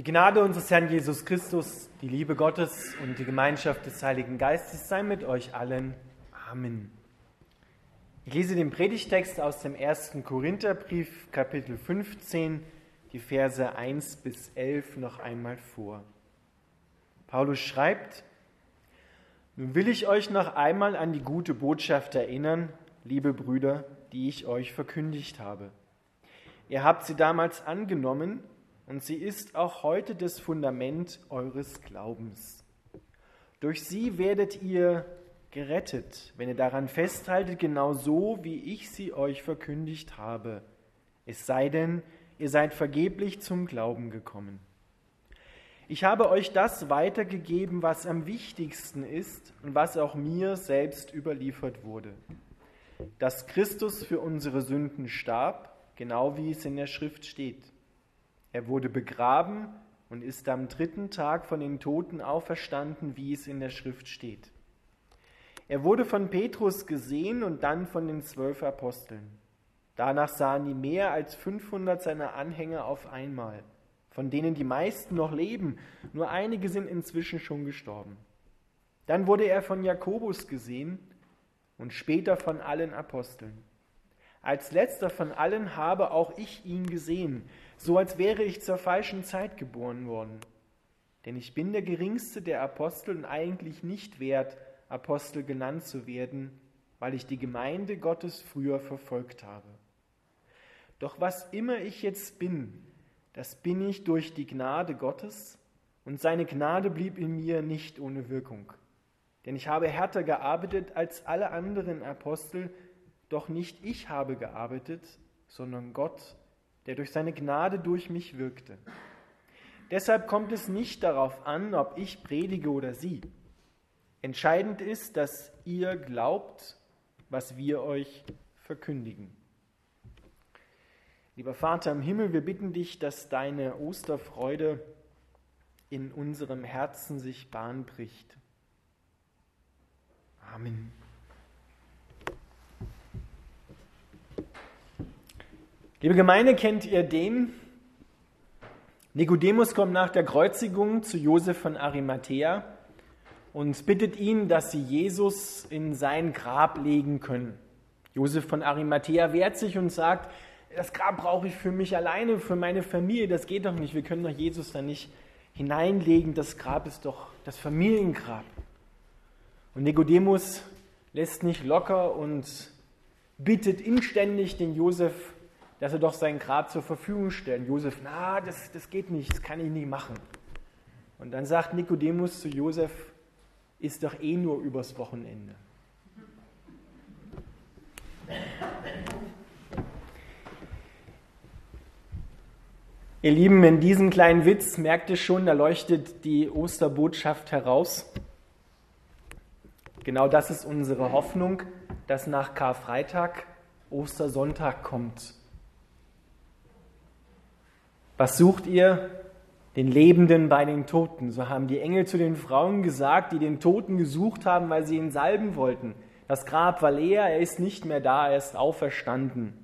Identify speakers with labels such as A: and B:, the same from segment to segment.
A: Die Gnade unseres Herrn Jesus Christus, die Liebe Gottes und die Gemeinschaft des Heiligen Geistes sei mit euch allen. Amen. Ich lese den Predigtext aus dem ersten Korintherbrief, Kapitel 15, die Verse 1 bis 11 noch einmal vor. Paulus schreibt, Nun will ich euch noch einmal an die gute Botschaft erinnern, liebe Brüder, die ich euch verkündigt habe. Ihr habt sie damals angenommen, und sie ist auch heute das Fundament eures Glaubens. Durch sie werdet ihr gerettet, wenn ihr daran festhaltet, genau so, wie ich sie euch verkündigt habe. Es sei denn, ihr seid vergeblich zum Glauben gekommen. Ich habe euch das weitergegeben, was am wichtigsten ist und was auch mir selbst überliefert wurde. Dass Christus für unsere Sünden starb, genau wie es in der Schrift steht er wurde begraben und ist am dritten Tag von den Toten auferstanden, wie es in der Schrift steht. Er wurde von Petrus gesehen und dann von den zwölf Aposteln. Danach sahen die mehr als 500 seiner Anhänger auf einmal, von denen die meisten noch leben, nur einige sind inzwischen schon gestorben. Dann wurde er von Jakobus gesehen und später von allen Aposteln. Als letzter von allen habe auch ich ihn gesehen, so als wäre ich zur falschen Zeit geboren worden. Denn ich bin der geringste der Apostel und eigentlich nicht wert, Apostel genannt zu werden, weil ich die Gemeinde Gottes früher verfolgt habe. Doch was immer ich jetzt bin, das bin ich durch die Gnade Gottes, und seine Gnade blieb in mir nicht ohne Wirkung. Denn ich habe härter gearbeitet als alle anderen Apostel, doch nicht ich habe gearbeitet, sondern Gott, der durch seine Gnade durch mich wirkte. Deshalb kommt es nicht darauf an, ob ich predige oder Sie. Entscheidend ist, dass ihr glaubt, was wir euch verkündigen. Lieber Vater im Himmel, wir bitten dich, dass deine Osterfreude in unserem Herzen sich Bahn bricht. Amen. Liebe Gemeinde, kennt ihr den? Nikodemus kommt nach der Kreuzigung zu Josef von Arimathea und bittet ihn, dass sie Jesus in sein Grab legen können. Josef von Arimathea wehrt sich und sagt, das Grab brauche ich für mich alleine, für meine Familie, das geht doch nicht, wir können doch Jesus da nicht hineinlegen, das Grab ist doch das Familiengrab. Und Nikodemus lässt nicht locker und bittet inständig den Josef, dass er doch sein Grab zur Verfügung stellt. Josef, na, das, das geht nicht, das kann ich nicht machen. Und dann sagt Nikodemus zu Josef, ist doch eh nur übers Wochenende. Ihr Lieben, in diesem kleinen Witz merkt ihr schon, da leuchtet die Osterbotschaft heraus. Genau das ist unsere Hoffnung, dass nach Karfreitag Ostersonntag kommt. Was sucht ihr? Den Lebenden bei den Toten. So haben die Engel zu den Frauen gesagt, die den Toten gesucht haben, weil sie ihn salben wollten. Das Grab war leer, er ist nicht mehr da, er ist auferstanden.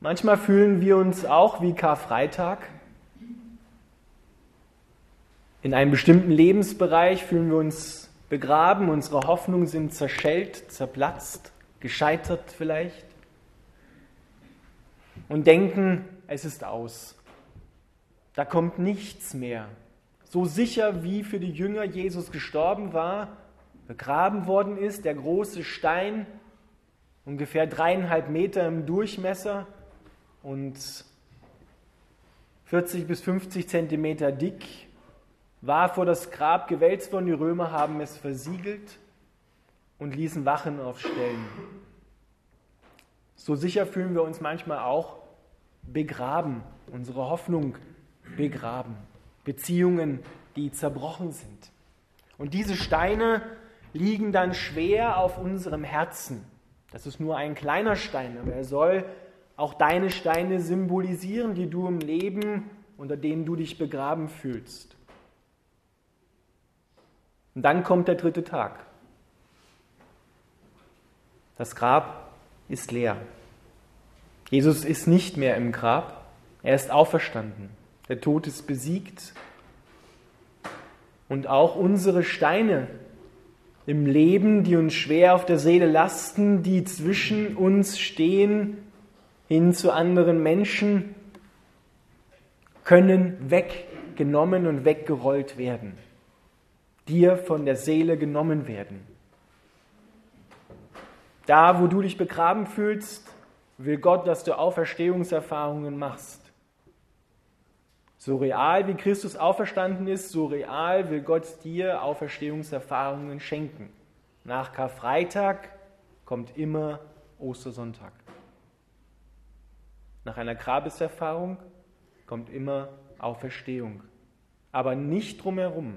A: Manchmal fühlen wir uns auch wie Karfreitag. In einem bestimmten Lebensbereich fühlen wir uns begraben, unsere Hoffnungen sind zerschellt, zerplatzt, gescheitert vielleicht und denken, es ist aus. Da kommt nichts mehr. So sicher wie für die Jünger Jesus gestorben war, begraben worden ist, der große Stein, ungefähr dreieinhalb Meter im Durchmesser und 40 bis 50 Zentimeter dick, war vor das Grab gewälzt worden. Die Römer haben es versiegelt und ließen Wachen aufstellen. So sicher fühlen wir uns manchmal auch begraben, unsere Hoffnung begraben, Beziehungen, die zerbrochen sind. Und diese Steine liegen dann schwer auf unserem Herzen. Das ist nur ein kleiner Stein, aber er soll auch deine Steine symbolisieren, die du im Leben, unter denen du dich begraben fühlst. Und dann kommt der dritte Tag. Das Grab ist leer. Jesus ist nicht mehr im Grab. Er ist auferstanden. Der Tod ist besiegt. Und auch unsere Steine im Leben, die uns schwer auf der Seele lasten, die zwischen uns stehen, hin zu anderen Menschen, können weggenommen und weggerollt werden, dir von der Seele genommen werden. Da, wo du dich begraben fühlst, will Gott, dass du Auferstehungserfahrungen machst. So real wie Christus auferstanden ist, so real will Gott dir Auferstehungserfahrungen schenken. Nach Karfreitag kommt immer Ostersonntag. Nach einer Grabeserfahrung kommt immer Auferstehung. Aber nicht drumherum,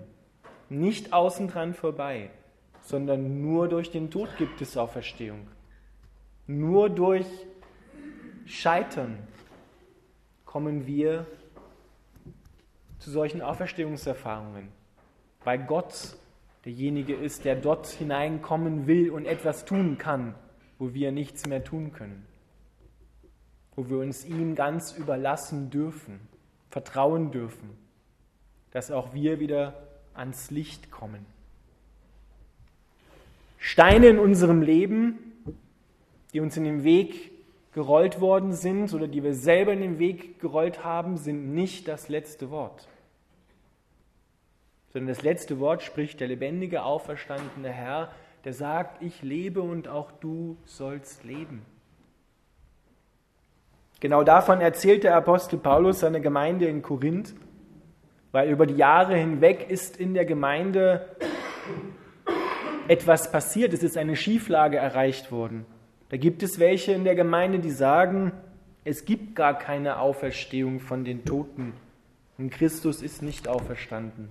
A: nicht außen dran vorbei, sondern nur durch den Tod gibt es Auferstehung. Nur durch Scheitern kommen wir zu solchen Auferstehungserfahrungen, weil Gott derjenige ist, der dort hineinkommen will und etwas tun kann, wo wir nichts mehr tun können, wo wir uns ihm ganz überlassen dürfen, vertrauen dürfen, dass auch wir wieder ans Licht kommen. Steine in unserem Leben, die uns in den Weg gerollt worden sind oder die wir selber in den Weg gerollt haben, sind nicht das letzte Wort sondern das letzte Wort spricht der lebendige, auferstandene Herr, der sagt, ich lebe und auch du sollst leben. Genau davon erzählt der Apostel Paulus seiner Gemeinde in Korinth, weil über die Jahre hinweg ist in der Gemeinde etwas passiert, es ist eine Schieflage erreicht worden. Da gibt es welche in der Gemeinde, die sagen, es gibt gar keine Auferstehung von den Toten und Christus ist nicht auferstanden.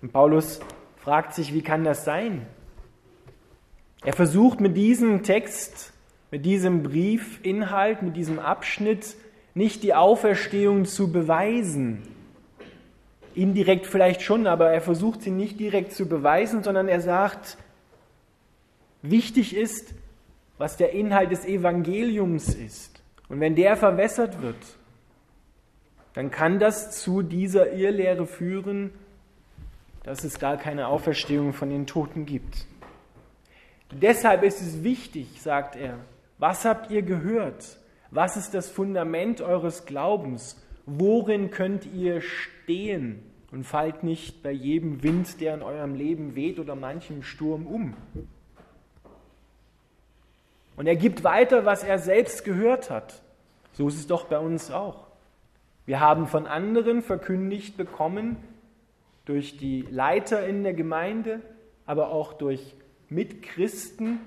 A: Und Paulus fragt sich, wie kann das sein? Er versucht mit diesem Text, mit diesem Briefinhalt, mit diesem Abschnitt nicht die Auferstehung zu beweisen. Indirekt vielleicht schon, aber er versucht sie nicht direkt zu beweisen, sondern er sagt, wichtig ist, was der Inhalt des Evangeliums ist. Und wenn der verwässert wird, dann kann das zu dieser Irrlehre führen, dass es gar keine Auferstehung von den Toten gibt. Deshalb ist es wichtig, sagt er, was habt ihr gehört? Was ist das Fundament eures Glaubens? Worin könnt ihr stehen? Und fallt nicht bei jedem Wind, der in eurem Leben weht oder manchem Sturm um. Und er gibt weiter, was er selbst gehört hat. So ist es doch bei uns auch. Wir haben von anderen verkündigt bekommen, durch die Leiter in der Gemeinde, aber auch durch Mitchristen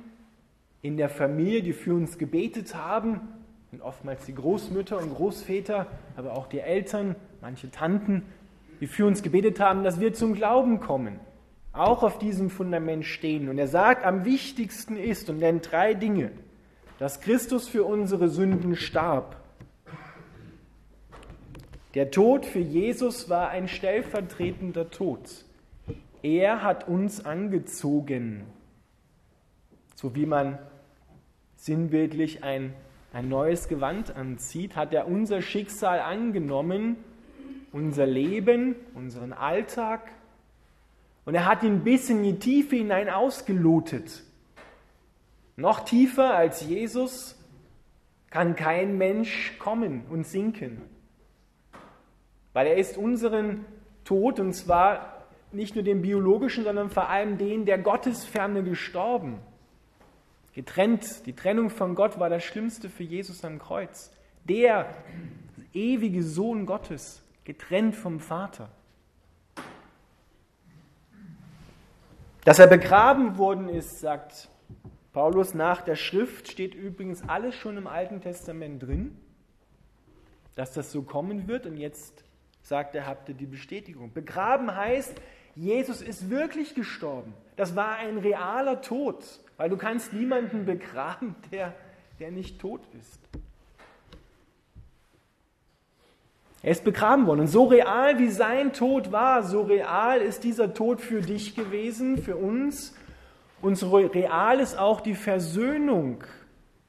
A: in der Familie, die für uns gebetet haben, und oftmals die Großmütter und Großväter, aber auch die Eltern, manche Tanten, die für uns gebetet haben, dass wir zum Glauben kommen, auch auf diesem Fundament stehen. Und er sagt, am wichtigsten ist und nennt drei Dinge, dass Christus für unsere Sünden starb, der Tod für Jesus war ein stellvertretender Tod. Er hat uns angezogen, so wie man sinnbildlich ein, ein neues Gewand anzieht, hat er unser Schicksal angenommen, unser Leben, unseren Alltag, und er hat ihn bis in die Tiefe hinein ausgelotet. Noch tiefer als Jesus kann kein Mensch kommen und sinken weil er ist unseren Tod, und zwar nicht nur den biologischen, sondern vor allem den der Gottesferne gestorben. Getrennt, die Trennung von Gott war das Schlimmste für Jesus am Kreuz. Der ewige Sohn Gottes, getrennt vom Vater. Dass er begraben worden ist, sagt Paulus nach der Schrift, steht übrigens alles schon im Alten Testament drin, dass das so kommen wird. Und jetzt sagt er, habt ihr die Bestätigung. Begraben heißt, Jesus ist wirklich gestorben. Das war ein realer Tod, weil du kannst niemanden begraben, der, der nicht tot ist. Er ist begraben worden. Und so real wie sein Tod war, so real ist dieser Tod für dich gewesen, für uns. Und so real ist auch die Versöhnung,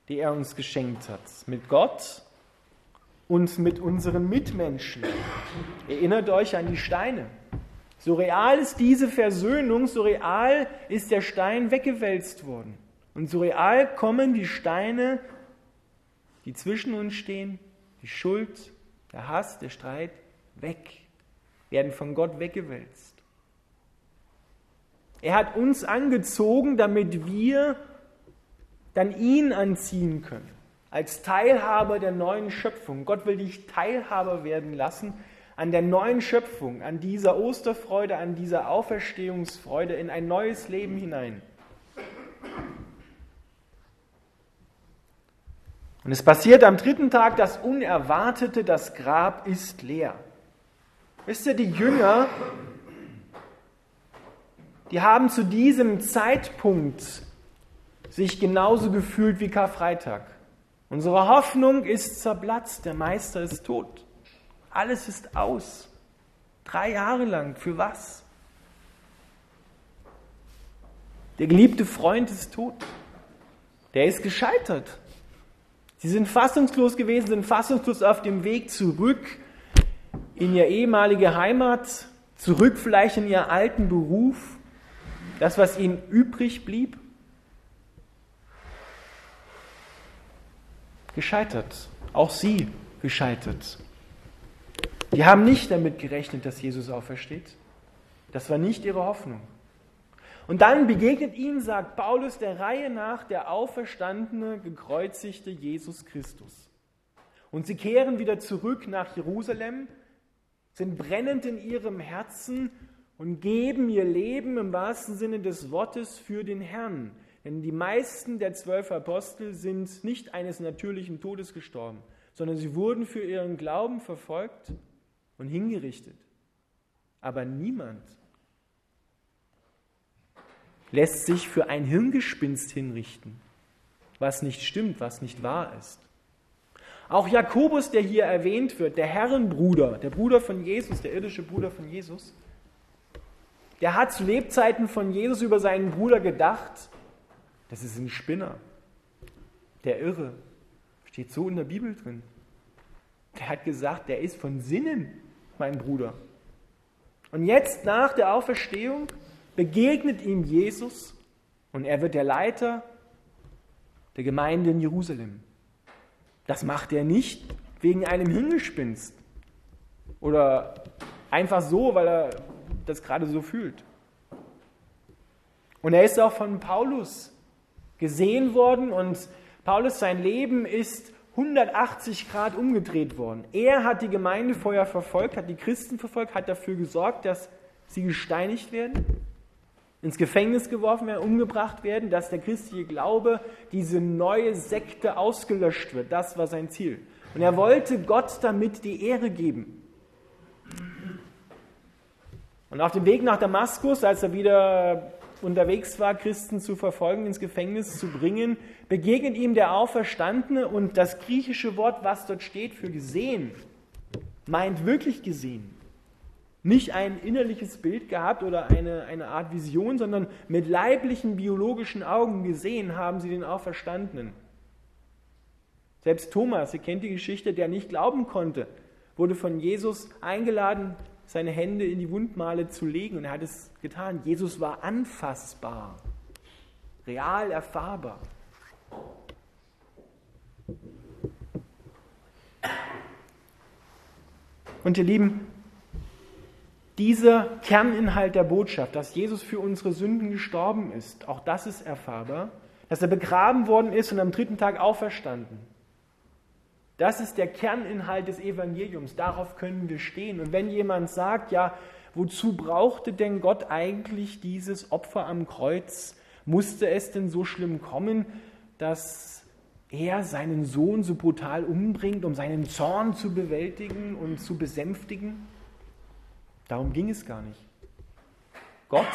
A: die er uns geschenkt hat mit Gott und mit unseren Mitmenschen. Erinnert euch an die Steine. So real ist diese Versöhnung, so real ist der Stein weggewälzt worden. Und so real kommen die Steine, die zwischen uns stehen, die Schuld, der Hass, der Streit, weg, werden von Gott weggewälzt. Er hat uns angezogen, damit wir dann ihn anziehen können, als Teilhaber der neuen Schöpfung. Gott will dich Teilhaber werden lassen an der neuen Schöpfung, an dieser Osterfreude, an dieser Auferstehungsfreude in ein neues Leben hinein. Und es passiert am dritten Tag das Unerwartete, das Grab ist leer. Wisst ihr, die Jünger, die haben zu diesem Zeitpunkt sich genauso gefühlt wie Karfreitag. Unsere Hoffnung ist zerplatzt, der Meister ist tot. Alles ist aus. Drei Jahre lang, für was? Der geliebte Freund ist tot. Der ist gescheitert. Sie sind fassungslos gewesen, sind fassungslos auf dem Weg zurück in ihre ehemalige Heimat, zurück vielleicht in ihren alten Beruf, das, was ihnen übrig blieb. gescheitert. Auch sie gescheitert. Die haben nicht damit gerechnet, dass Jesus aufersteht. Das war nicht ihre Hoffnung. Und dann begegnet ihnen, sagt Paulus, der Reihe nach der auferstandene, gekreuzigte Jesus Christus. Und sie kehren wieder zurück nach Jerusalem, sind brennend in ihrem Herzen und geben ihr Leben im wahrsten Sinne des Wortes für den Herrn. Denn die meisten der zwölf Apostel sind nicht eines natürlichen Todes gestorben, sondern sie wurden für ihren Glauben verfolgt und hingerichtet. Aber niemand lässt sich für ein Hirngespinst hinrichten, was nicht stimmt, was nicht wahr ist. Auch Jakobus, der hier erwähnt wird, der Herrenbruder, der Bruder von Jesus, der irdische Bruder von Jesus, der hat zu Lebzeiten von Jesus über seinen Bruder gedacht das ist ein Spinner. Der Irre. Steht so in der Bibel drin. Der hat gesagt, der ist von Sinnen, mein Bruder. Und jetzt nach der Auferstehung begegnet ihm Jesus und er wird der Leiter der Gemeinde in Jerusalem. Das macht er nicht wegen einem Hingespinst oder einfach so, weil er das gerade so fühlt. Und er ist auch von Paulus gesehen worden und Paulus, sein Leben ist 180 Grad umgedreht worden. Er hat die Gemeinde vorher verfolgt, hat die Christen verfolgt, hat dafür gesorgt, dass sie gesteinigt werden, ins Gefängnis geworfen werden, umgebracht werden, dass der christliche Glaube, diese neue Sekte ausgelöscht wird. Das war sein Ziel. Und er wollte Gott damit die Ehre geben. Und auf dem Weg nach Damaskus, als er wieder unterwegs war, Christen zu verfolgen, ins Gefängnis zu bringen, begegnet ihm der Auferstandene und das griechische Wort, was dort steht für gesehen, meint wirklich gesehen. Nicht ein innerliches Bild gehabt oder eine, eine Art Vision, sondern mit leiblichen, biologischen Augen gesehen haben sie den Auferstandenen. Selbst Thomas, ihr kennt die Geschichte, der nicht glauben konnte, wurde von Jesus eingeladen, seine Hände in die Wundmale zu legen und er hat es getan. Jesus war anfassbar, real erfahrbar. Und ihr Lieben, dieser Kerninhalt der Botschaft, dass Jesus für unsere Sünden gestorben ist, auch das ist erfahrbar, dass er begraben worden ist und am dritten Tag auferstanden. Das ist der Kerninhalt des Evangeliums. Darauf können wir stehen. Und wenn jemand sagt, ja, wozu brauchte denn Gott eigentlich dieses Opfer am Kreuz? Musste es denn so schlimm kommen, dass er seinen Sohn so brutal umbringt, um seinen Zorn zu bewältigen und zu besänftigen? Darum ging es gar nicht. Gott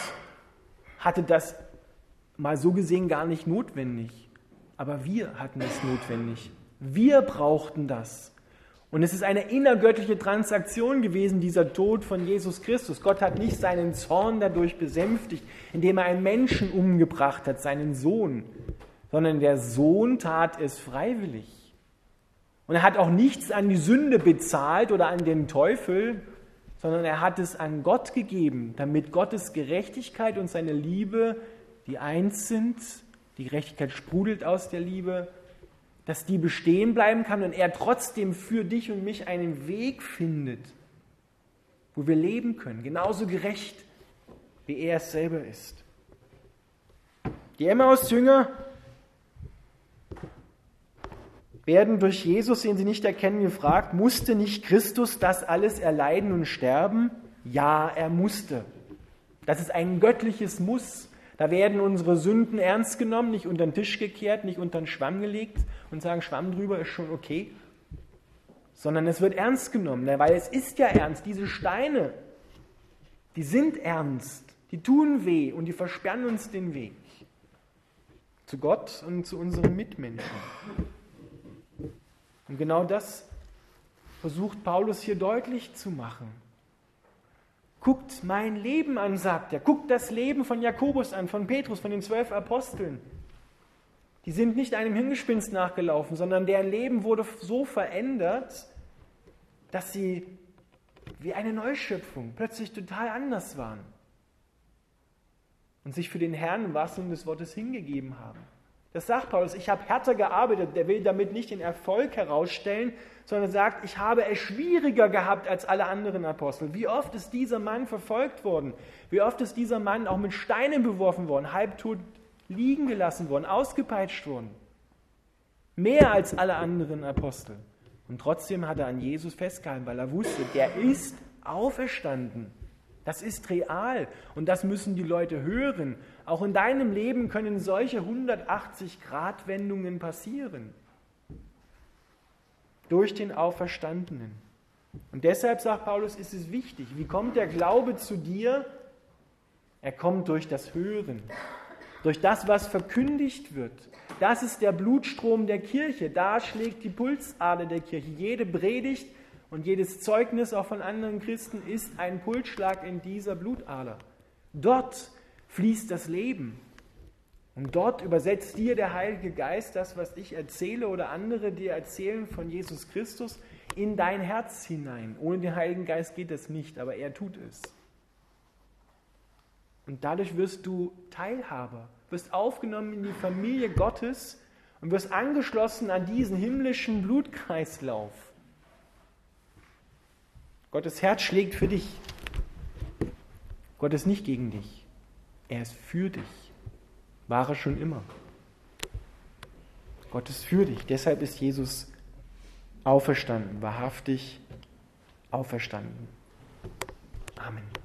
A: hatte das mal so gesehen gar nicht notwendig, aber wir hatten es notwendig. Wir brauchten das. Und es ist eine innergöttliche Transaktion gewesen, dieser Tod von Jesus Christus. Gott hat nicht seinen Zorn dadurch besänftigt, indem er einen Menschen umgebracht hat, seinen Sohn, sondern der Sohn tat es freiwillig. Und er hat auch nichts an die Sünde bezahlt oder an den Teufel, sondern er hat es an Gott gegeben, damit Gottes Gerechtigkeit und seine Liebe, die eins sind, die Gerechtigkeit sprudelt aus der Liebe, dass die bestehen bleiben kann und er trotzdem für dich und mich einen Weg findet, wo wir leben können, genauso gerecht, wie er es selber ist. Die Emmaus-Jünger werden durch Jesus, den sie nicht erkennen, gefragt, musste nicht Christus das alles erleiden und sterben? Ja, er musste. Das ist ein göttliches Muss. Da werden unsere Sünden ernst genommen, nicht unter den Tisch gekehrt, nicht unter den Schwamm gelegt und sagen, Schwamm drüber ist schon okay, sondern es wird ernst genommen, ne? weil es ist ja ernst. Diese Steine, die sind ernst, die tun weh und die versperren uns den Weg zu Gott und zu unseren Mitmenschen. Und genau das versucht Paulus hier deutlich zu machen. Guckt mein Leben an, sagt er. Guckt das Leben von Jakobus an, von Petrus, von den zwölf Aposteln. Die sind nicht einem Hingespinst nachgelaufen, sondern deren Leben wurde so verändert, dass sie wie eine Neuschöpfung plötzlich total anders waren und sich für den Herrn im wahrsten des Wortes hingegeben haben. Das sagt Paulus, ich habe härter gearbeitet. Der will damit nicht den Erfolg herausstellen, sondern sagt, ich habe es schwieriger gehabt als alle anderen Apostel. Wie oft ist dieser Mann verfolgt worden? Wie oft ist dieser Mann auch mit Steinen beworfen worden, halbtot liegen gelassen worden, ausgepeitscht worden? Mehr als alle anderen Apostel. Und trotzdem hat er an Jesus festgehalten, weil er wusste, der ist auferstanden. Das ist real und das müssen die Leute hören. Auch in deinem Leben können solche 180-Grad-Wendungen passieren. Durch den Auferstandenen. Und deshalb sagt Paulus, ist es wichtig. Wie kommt der Glaube zu dir? Er kommt durch das Hören, durch das, was verkündigt wird. Das ist der Blutstrom der Kirche. Da schlägt die Pulsader der Kirche. Jede Predigt und jedes Zeugnis auch von anderen Christen ist ein Pulsschlag in dieser Blutader. Dort fließt das Leben. Und dort übersetzt dir der Heilige Geist das, was ich erzähle oder andere dir erzählen von Jesus Christus, in dein Herz hinein. Ohne den Heiligen Geist geht das nicht, aber er tut es. Und dadurch wirst du Teilhaber, wirst aufgenommen in die Familie Gottes und wirst angeschlossen an diesen himmlischen Blutkreislauf. Gottes Herz schlägt für dich. Gott ist nicht gegen dich. Er ist für dich. War er schon immer. Gott ist für dich. Deshalb ist Jesus auferstanden, wahrhaftig auferstanden. Amen.